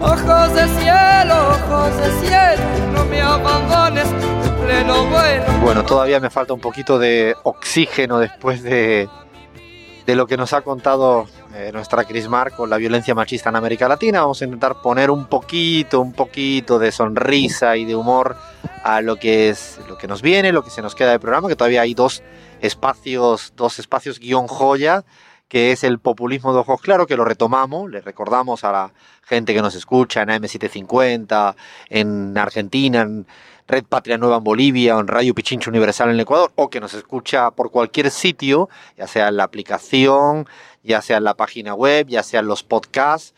Ojos de cielo, ojos de cielo, no me abandones pleno bueno. Bueno, todavía me falta un poquito de oxígeno después de, de lo que nos ha contado eh, nuestra Crismar con la violencia machista en América Latina. Vamos a intentar poner un poquito, un poquito de sonrisa y de humor a lo que es lo que nos viene, lo que se nos queda de programa, que todavía hay dos espacios, dos espacios guion joya que es el populismo de ojos claros, que lo retomamos, le recordamos a la gente que nos escucha en AM750, en Argentina, en Red Patria Nueva en Bolivia, o en Radio Pichincho Universal en Ecuador, o que nos escucha por cualquier sitio, ya sea en la aplicación, ya sea en la página web, ya sea en los podcasts,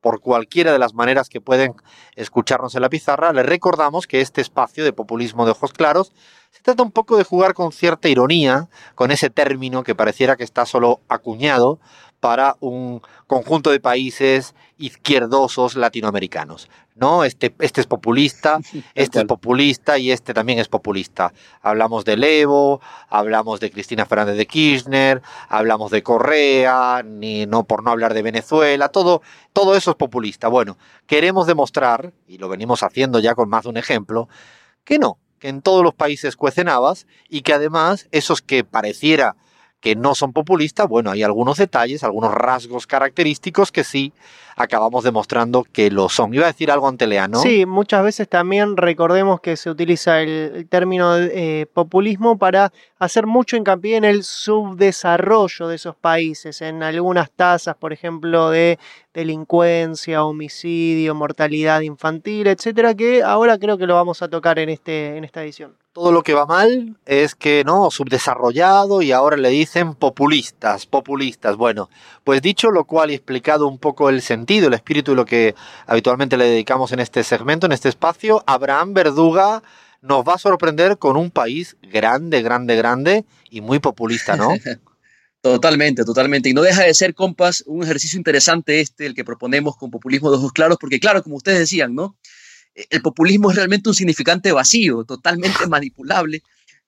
por cualquiera de las maneras que pueden escucharnos en la pizarra, le recordamos que este espacio de populismo de ojos claros se trata un poco de jugar con cierta ironía, con ese término que pareciera que está solo acuñado para un conjunto de países izquierdosos latinoamericanos. ¿No? Este, este es populista, este es populista y este también es populista. Hablamos de Evo, hablamos de Cristina Fernández de Kirchner, hablamos de Correa, ni no por no hablar de Venezuela, todo, todo eso es populista. Bueno, queremos demostrar, y lo venimos haciendo ya con más de un ejemplo, que no, que en todos los países cuecen habas y que además esos que pareciera que no son populistas, bueno, hay algunos detalles, algunos rasgos característicos que sí acabamos demostrando que lo son. Iba a decir algo ante Lea, ¿no? Sí, muchas veces también recordemos que se utiliza el, término eh, populismo para hacer mucho hincapié en el subdesarrollo de esos países, en algunas tasas, por ejemplo, de delincuencia, homicidio, mortalidad infantil, etcétera, que ahora creo que lo vamos a tocar en, este, en esta edición. Todo lo que va mal es que no, subdesarrollado y ahora le dicen populistas, populistas. Bueno, pues dicho lo cual y explicado un poco el sentido, el espíritu y lo que habitualmente le dedicamos en este segmento, en este espacio, Abraham Verduga nos va a sorprender con un país grande, grande, grande y muy populista, ¿no? Totalmente, totalmente. Y no deja de ser, compas, un ejercicio interesante este, el que proponemos con populismo de ojos claros, porque claro, como ustedes decían, ¿no? El populismo es realmente un significante vacío, totalmente manipulable.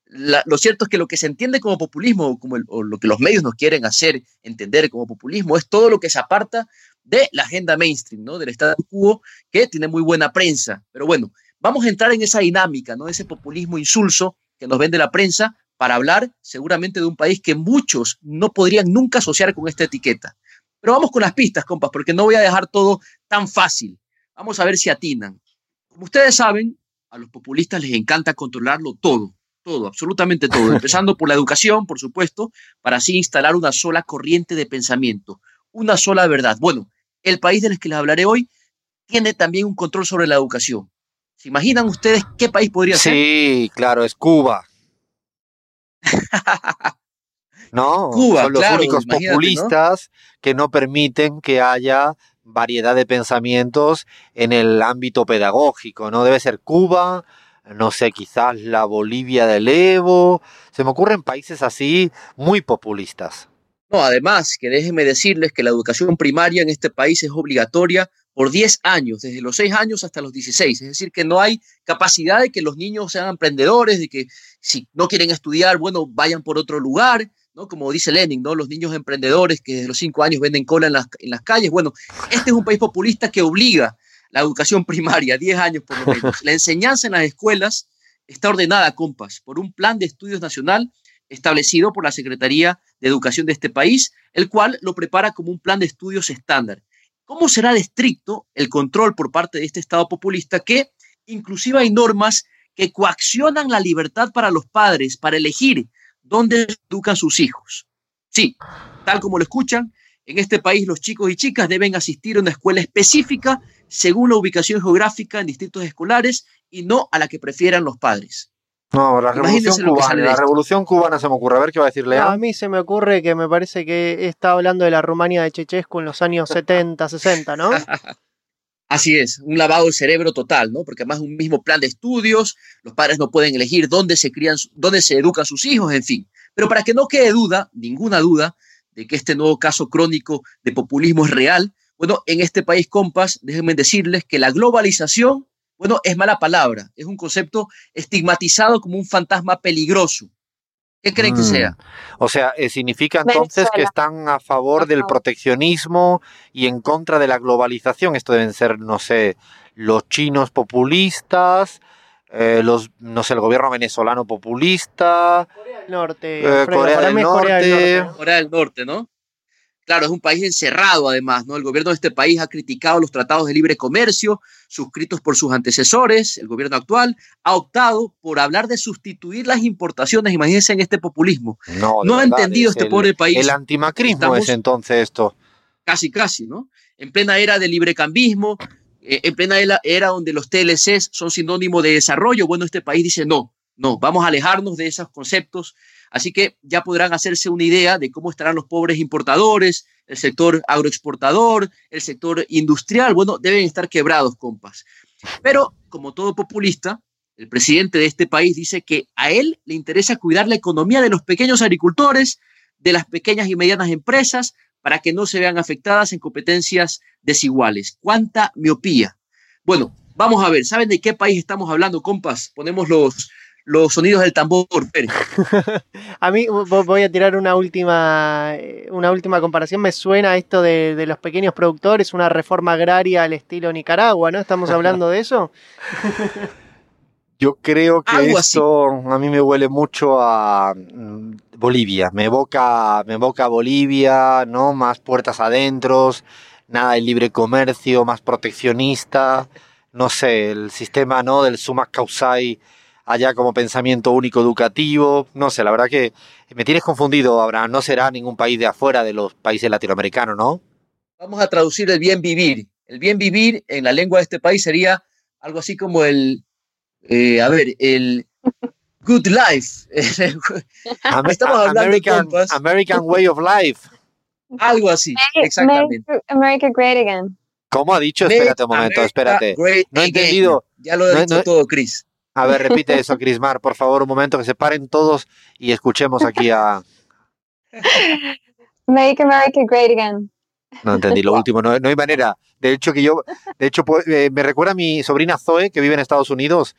lo cierto es que lo que se entiende como populismo, como o lo que los medios nos quieren hacer entender como populismo, es todo lo que se aparta de la agenda mainstream, ¿no? Del Estado quo, que tiene muy buena prensa. Pero bueno, vamos a entrar en esa dinámica, ¿no? Ese populismo insulso que nos vende la prensa, para hablar seguramente de un país que muchos no podrían nunca asociar con esta etiqueta. Pero vamos con las pistas, compas, porque no voy a dejar todo tan fácil. Vamos a ver si atinan. Como ustedes saben, a los populistas les encanta controlarlo todo, todo, absolutamente todo, empezando por la educación, por supuesto, para así instalar una sola corriente de pensamiento, una sola verdad. Bueno, el país del que les hablaré hoy tiene también un control sobre la educación. ¿Se imaginan ustedes qué país podría ser? Sí, claro, es Cuba. no, son los únicos populistas que no permiten que haya variedad de pensamientos en el ámbito pedagógico, ¿no? Debe ser Cuba, no sé, quizás la Bolivia del Evo, se me ocurren países así muy populistas. Además, que déjenme decirles que la educación primaria en este país es obligatoria por 10 años, desde los 6 años hasta los 16. Es decir, que no hay capacidad de que los niños sean emprendedores, de que si no quieren estudiar, bueno, vayan por otro lugar, ¿no? Como dice Lenin, ¿no? Los niños emprendedores que desde los 5 años venden cola en las, en las calles. Bueno, este es un país populista que obliga la educación primaria, 10 años por lo menos. La enseñanza en las escuelas está ordenada, compas, por un plan de estudios nacional establecido por la Secretaría de Educación de este país, el cual lo prepara como un plan de estudios estándar. ¿Cómo será de estricto el control por parte de este Estado populista que inclusive hay normas que coaccionan la libertad para los padres para elegir dónde educan sus hijos? Sí, tal como lo escuchan, en este país los chicos y chicas deben asistir a una escuela específica según la ubicación geográfica en distritos escolares y no a la que prefieran los padres. No, la revolución cubana, la revolución cubana se me ocurre. A ver qué va a decirle. A mí se me ocurre que me parece que está hablando de la Rumania de Chechescu en los años 70, 60, ¿no? Así es, un lavado de cerebro total, ¿no? Porque además un mismo plan de estudios, los padres no pueden elegir dónde se crían, dónde se educan sus hijos, en fin. Pero para que no quede duda, ninguna duda, de que este nuevo caso crónico de populismo es real, bueno, en este país, compas, déjenme decirles que la globalización, bueno, es mala palabra, es un concepto estigmatizado como un fantasma peligroso. ¿Qué creen que Mm. sea? O sea, eh, significa entonces que están a favor del proteccionismo y en contra de la globalización. Esto deben ser, no sé, los chinos populistas, eh, los, no sé, el gobierno venezolano populista. Norte, Eh, Corea del mí es Corea del Norte. Norte. Corea del Norte, ¿no? Claro, es un país encerrado además, ¿no? El gobierno de este país ha criticado los tratados de libre comercio suscritos por sus antecesores, el gobierno actual ha optado por hablar de sustituir las importaciones, imagínense en este populismo, No, de No ha entendido es este el- pobre país. El antimacrismo Estamos- es entonces esto. casi casi, ¿no? En plena era del librecambismo, eh, en plena era, era donde los TLCs son sinónimo de desarrollo, bueno, este país dice no, no, vamos a alejarnos de esos conceptos, así que ya podrán hacerse una idea de cómo estarán los pobres importadores, el sector agroexportador, el sector industrial, bueno, deben estar quebrados, compas. Pero, como todo populista, el presidente de este país dice que a él le interesa cuidar la economía de los pequeños agricultores, de las pequeñas y medianas empresas, para que no se vean afectadas en competencias desiguales. ¿Cuánta miopía? Bueno, vamos a ver, ¿saben de qué país estamos hablando, compas? Ponemos los, los sonidos del tambor, Pérez. A mí vo- voy a tirar una última, eh, una última comparación. Me suena esto de, de los pequeños productores, una reforma agraria al estilo Nicaragua, ¿no? ¿Estamos hablando de eso? Yo creo que Algo así. esto a mí me huele mucho a mm, Bolivia. Me evoca, me evoca a Bolivia, ¿no? Más puertas adentro, nada de libre comercio, más proteccionista. No sé, el sistema, ¿no? Del summa causai allá como pensamiento único educativo. No sé, la verdad que me tienes confundido, Abraham. No será ningún país de afuera de los países latinoamericanos, ¿no? Vamos a traducir el bien vivir. El bien vivir en la lengua de este país sería algo así como el, eh, a ver, el good life. Am- Estamos hablando, American, compas. American Way of Life. algo así, exactamente. Make America great again. ¿Cómo ha dicho? Make Espérate un momento, America espérate. great No he again. entendido. Ya lo he No- dicho no- todo, Chris. A ver, repite eso, Crismar, por favor, un momento, que se paren todos y escuchemos aquí a... Make America great again. No entendí lo último, no, no hay manera. De hecho, que yo, de hecho, pues, eh, me recuerda a mi sobrina Zoe, que vive en Estados Unidos,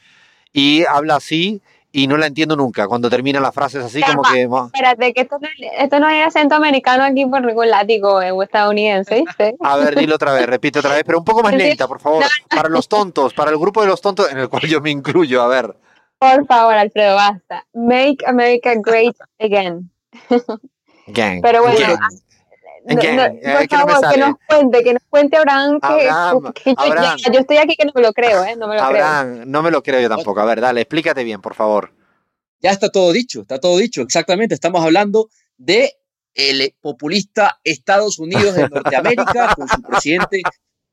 y habla así y no la entiendo nunca. Cuando termina las frases así, como que... mo- Espérate, que esto no, esto no es acento americano aquí por ningún látigo eh, o estadounidense, ¿viste? A ver, dilo otra vez, repite otra vez, pero un poco más lenta, por favor. Para los tontos, para el grupo de los tontos, en el cual yo me incluyo, a ver. Por favor, Alfredo, basta. Make America great again. Gang. Pero bueno, gang. No, eh, por que no me favor, que nos cuente, que nos cuente Abraham que, Abraham, que yo, Abraham. ya, yo estoy aquí que no me lo creo, ¿eh? No me lo creo. Abraham, no me lo creo yo tampoco. A ver, dale, explícate bien, por favor. Ya está todo dicho, está todo dicho, exactamente. Estamos hablando de el populista Estados Unidos de Norteamérica con su presidente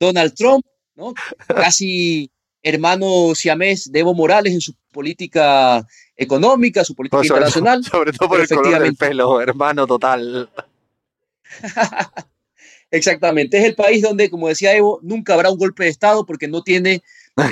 Donald Trump, ¿no? Casi hermano siamés de Evo Morales en su política económica, su política Pues sobre, internacional. sobre todo por el color del efectivamente- pelo, hermano, total. Exactamente, es el país donde, como decía Evo, nunca habrá un golpe de Estado porque no tiene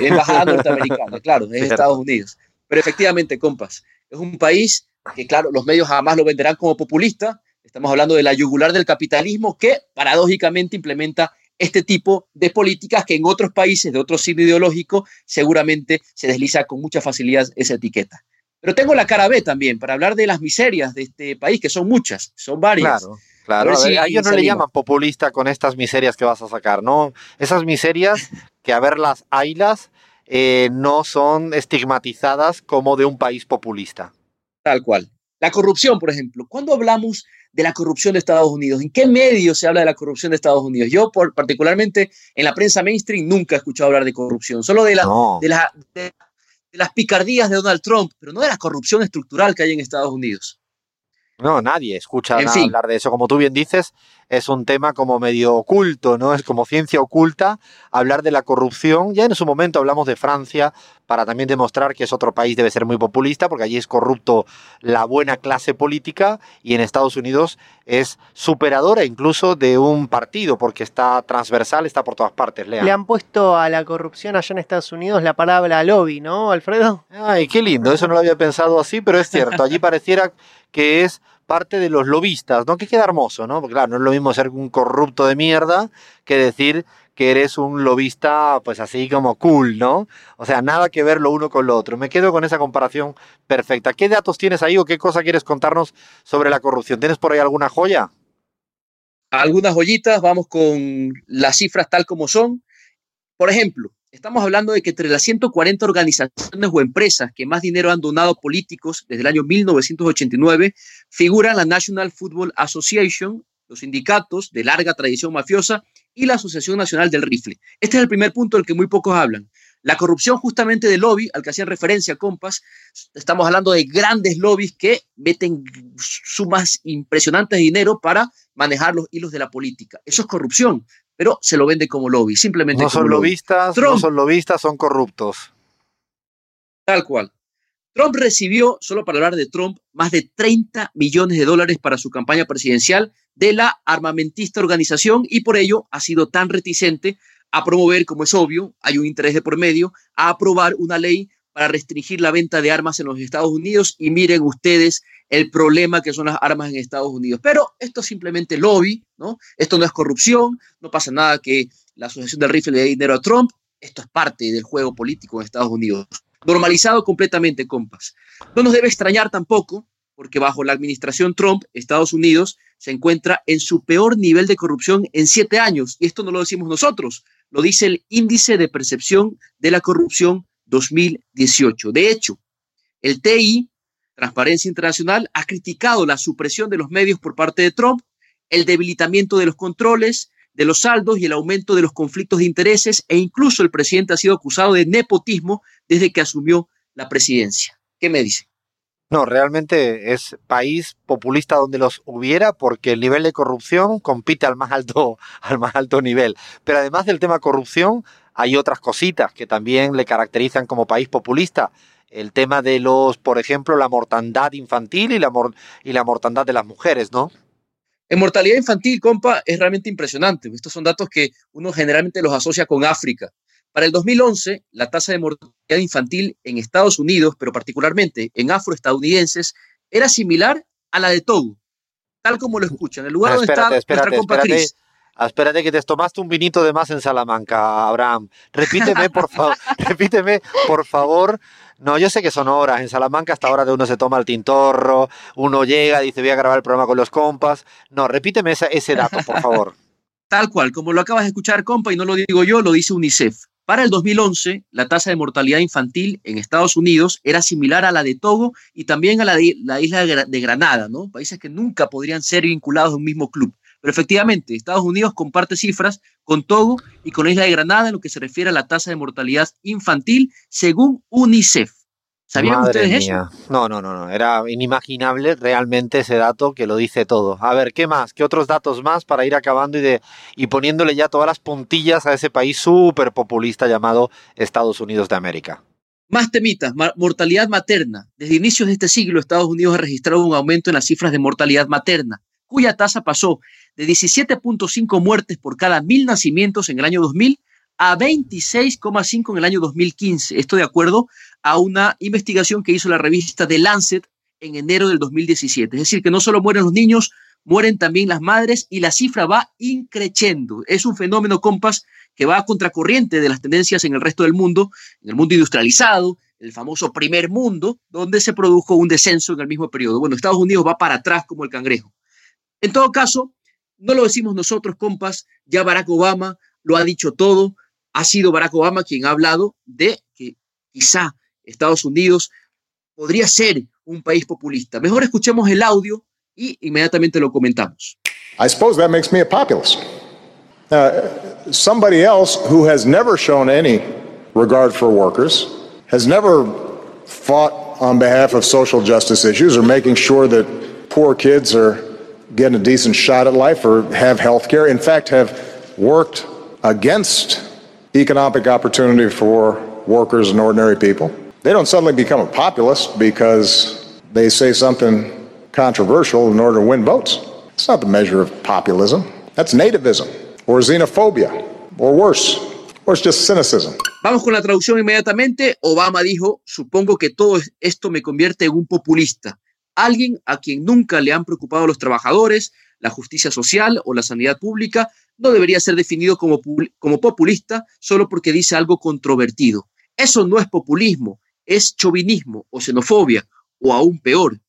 embajada norteamericana, claro, es Cierto. Estados Unidos. Pero efectivamente, compas, es un país que, claro, los medios jamás lo venderán como populista. Estamos hablando de la yugular del capitalismo que, paradójicamente, implementa este tipo de políticas que en otros países de otro signo ideológico seguramente se desliza con mucha facilidad esa etiqueta. Pero tengo la cara B también para hablar de las miserias de este país, que son muchas, son varias. Claro, claro. A ver ellos no le llaman populista con estas miserias que vas a sacar, ¿no? Esas miserias que a ver las haylas eh, no son estigmatizadas como de un país populista. Tal cual. La corrupción, por ejemplo. ¿Cuándo hablamos de la corrupción de Estados Unidos? ¿En qué medio se habla de la corrupción de Estados Unidos? Yo, por, particularmente en la prensa mainstream, nunca he escuchado hablar de corrupción, solo de, la, No. de, la- de- de las picardías de Donald Trump, pero no de la corrupción estructural que hay en Estados Unidos. No, nadie escucha En fin. hablar de eso. Como tú bien dices, es un tema como medio oculto, ¿no? Es como ciencia oculta hablar de la corrupción. Ya en su momento hablamos de Francia para también demostrar que es otro país debe ser muy populista porque allí es corrupto la buena clase política y en Estados Unidos es superadora incluso de un partido porque está transversal, está por todas partes. Le han puesto a la corrupción allá en Estados Unidos la palabra lobby, ¿no, Alfredo? Ay, qué lindo, eso no lo había pensado así, pero es cierto, allí pareciera que es parte de los lobistas, ¿no? Que queda hermoso, ¿no? Porque claro, no es lo mismo ser un corrupto de mierda que decir que eres un lobista, pues así como cool, ¿no? O sea, nada que ver lo uno con lo otro. Me quedo con esa comparación perfecta. ¿Qué datos tienes ahí o qué cosa quieres contarnos sobre la corrupción? ¿Tienes por ahí alguna joya? Algunas joyitas, vamos con las cifras tal como son. Por ejemplo, Estamos hablando de que entre las 140 organizaciones o empresas que más dinero han donado políticos desde el año 1989 figuran la National Football Association, los sindicatos de larga tradición mafiosa y la Asociación Nacional del Rifle. Este es el primer punto del que muy pocos hablan. La corrupción justamente del lobby, al que hacían referencia Compas, estamos hablando de grandes lobbies que meten sumas impresionantes de dinero para manejar los hilos de la política. Eso es corrupción pero se lo vende como lobby, simplemente. No son lobistas, no son lobistas, son corruptos. Tal cual. Trump recibió, solo para hablar de Trump, más de 30 millones de dólares para su campaña presidencial de la armamentista organización y por ello ha sido tan reticente a promover, como es obvio, hay un interés de por medio, a aprobar una ley para restringir la venta de armas en los Estados Unidos y miren ustedes el problema que son las armas en Estados Unidos. Pero esto es simplemente lobby, ¿no? Esto no es corrupción, no pasa nada que la Asociación del Rifle le dé dinero a Trump, esto es parte del juego político en Estados Unidos. Normalizado completamente, compas. No nos debe extrañar tampoco, porque bajo la administración Trump, Estados Unidos se encuentra en su peor nivel de corrupción en siete años. Y esto no lo decimos nosotros, lo dice el Índice de Percepción de la Corrupción 2018. De hecho, el TI Transparencia Internacional ha criticado la supresión de los medios por parte de Trump, el debilitamiento de los controles, de los saldos y el aumento de los conflictos de intereses e incluso el presidente ha sido acusado de nepotismo desde que asumió la presidencia. ¿Qué me dice? No, realmente es país populista donde los hubiera porque el nivel de corrupción compite al más alto, al más alto nivel. Pero además del tema corrupción, hay otras cositas que también le caracterizan como país populista el tema de los, por ejemplo, la mortandad infantil y la, y la mortandad de las mujeres, ¿no? En mortalidad infantil, compa, es realmente impresionante. Estos son datos que uno generalmente los asocia con África. Para el 2011, la tasa de mortalidad infantil en Estados Unidos, pero particularmente en afroestadounidenses, era similar a la de Togo, tal como lo escuchan. El lugar donde está nuestra compa espérate que te tomaste un vinito de más en Salamanca, Abraham. Repíteme, por favor, repíteme, por favor. No, yo sé que son horas. En Salamanca hasta ahora de uno se toma el tintorro, uno llega, dice voy a grabar el programa con los compas. No, repíteme ese dato, por favor. Tal cual, como lo acabas de escuchar, compa, y no lo digo yo, lo dice UNICEF. Para el 2011, la tasa de mortalidad infantil en Estados Unidos era similar a la de Togo y también a la de la isla de Granada, ¿no? Países que nunca podrían ser vinculados a un mismo club. Pero efectivamente, Estados Unidos comparte cifras con Togo y con la isla de Granada en lo que se refiere a la tasa de mortalidad infantil según UNICEF. ¿Sabían ustedes eso? No, no, no, no. Era inimaginable realmente ese dato que lo dice todo. A ver, ¿qué más? ¿Qué otros datos más para ir acabando y, de, y poniéndole ya todas las puntillas a ese país súper populista llamado Estados Unidos de América? Más temitas, mortalidad materna. Desde inicios de este siglo, Estados Unidos ha registrado un aumento en las cifras de mortalidad materna, cuya tasa pasó de 17.5 muertes por cada mil nacimientos en el año 2000 a 26,5 en el año 2015. Esto de acuerdo a una investigación que hizo la revista The Lancet en enero del 2017. Es decir, que no solo mueren los niños, mueren también las madres y la cifra va increciendo. Es un fenómeno, compas, que va a contracorriente de las tendencias en el resto del mundo, en el mundo industrializado, el famoso primer mundo, donde se produjo un descenso en el mismo periodo. Bueno, Estados Unidos va para atrás como el cangrejo. En todo caso, no lo decimos nosotros, compas, ya Barack Obama lo ha dicho todo, ha sido Barack Obama quien ha hablado de que quizá Estados Unidos podría ser un país populista. Mejor escuchemos el audio y inmediatamente lo comentamos. I suppose that makes me a populist. Uh, somebody else who has never shown any regard for workers, has never fought on behalf of social justice issues or making sure that poor kids are get a decent shot at life or have health care. In fact, have worked against economic opportunity for workers and ordinary people. They don't suddenly become a populist because they say something controversial in order to win votes. It's not the measure of populism. That's nativism or xenophobia or worse, or it's just cynicism. Vamos con la traducción inmediatamente. Obama dijo, supongo que todo esto me convierte en un populista, alguien a quien nunca le han preocupado los trabajadores, la justicia social o la sanidad pública, no debería ser definido como, como populista solo porque dice algo controvertido. Eso no es populismo, es chauvinismo o xenofobia, o aún peor,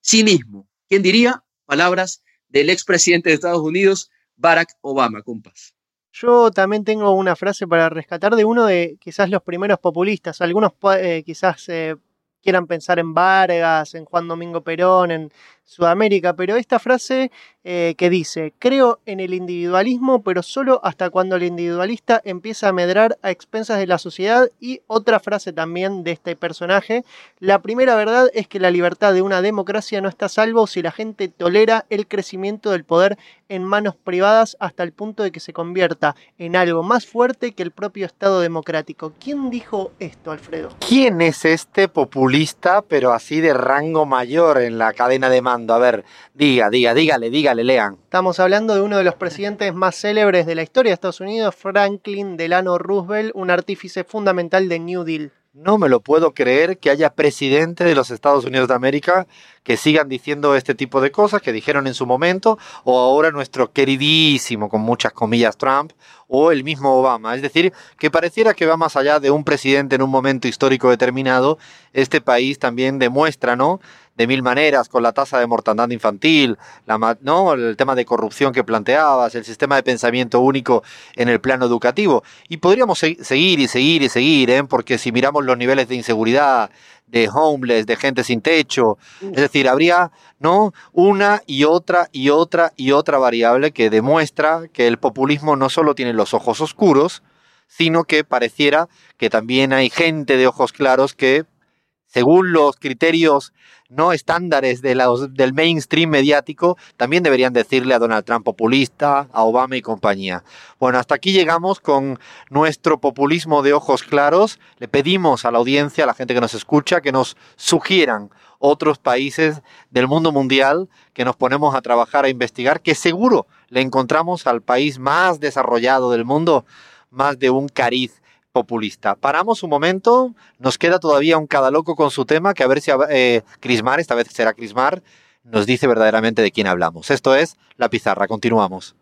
cinismo. ¿Quién diría? Palabras del expresidente de Estados Unidos, Barack Obama, compas. Yo también tengo una frase para rescatar de uno de quizás los primeros populistas. Algunos eh, quizás eh, quieran pensar en Vargas, en Juan Domingo Perón, en Sudamérica, pero esta frase eh, que dice, creo en el individualismo, pero solo hasta cuando el individualista empieza a medrar a expensas de la sociedad. Y otra frase también de este personaje, la primera verdad es que la libertad de una democracia no está a salvo si la gente tolera el crecimiento del poder en manos privadas hasta el punto de que se convierta en algo más fuerte que el propio Estado democrático. ¿Quién dijo esto, Alfredo? ¿Quién es este populista, pero así de rango mayor en la cadena de mando? A ver, diga, diga, dígale, dígale, lean. Estamos hablando de uno de los presidentes más célebres de la historia de Estados Unidos, Franklin Delano Roosevelt, un artífice fundamental de New Deal. No me lo puedo creer que haya presidente de los Estados Unidos de América que sigan diciendo este tipo de cosas que dijeron en su momento, o ahora nuestro queridísimo, con muchas comillas, Trump, o el mismo Obama. Es decir, que pareciera que va más allá de un presidente en un momento histórico determinado. Este país también demuestra, ¿no? De mil maneras, con la tasa de mortandad infantil, la, ¿no? el tema de corrupción que planteabas, el sistema de pensamiento único en el plano educativo. Y podríamos seguir y seguir y seguir, ¿eh? porque si miramos los niveles de inseguridad, de homeless, de gente sin techo, es decir, habría ¿no? una y otra y otra y otra variable que demuestra que el populismo no solo tiene los ojos oscuros, sino que pareciera que también hay gente de ojos claros que según los criterios no estándares de del mainstream mediático, también deberían decirle a Donald Trump populista, a Obama y compañía. Bueno, hasta aquí llegamos con nuestro populismo de ojos claros. Le pedimos a la audiencia, a la gente que nos escucha, que nos sugieran otros países del mundo mundial que nos ponemos a trabajar, a investigar, que seguro le encontramos al país más desarrollado del mundo, más de un cariz populista. Paramos un momento, nos queda todavía un cada loco con su tema, que a ver si eh, Crismar, esta vez será Crismar, nos dice verdaderamente de quién hablamos. Esto es La Pizarra, continuamos.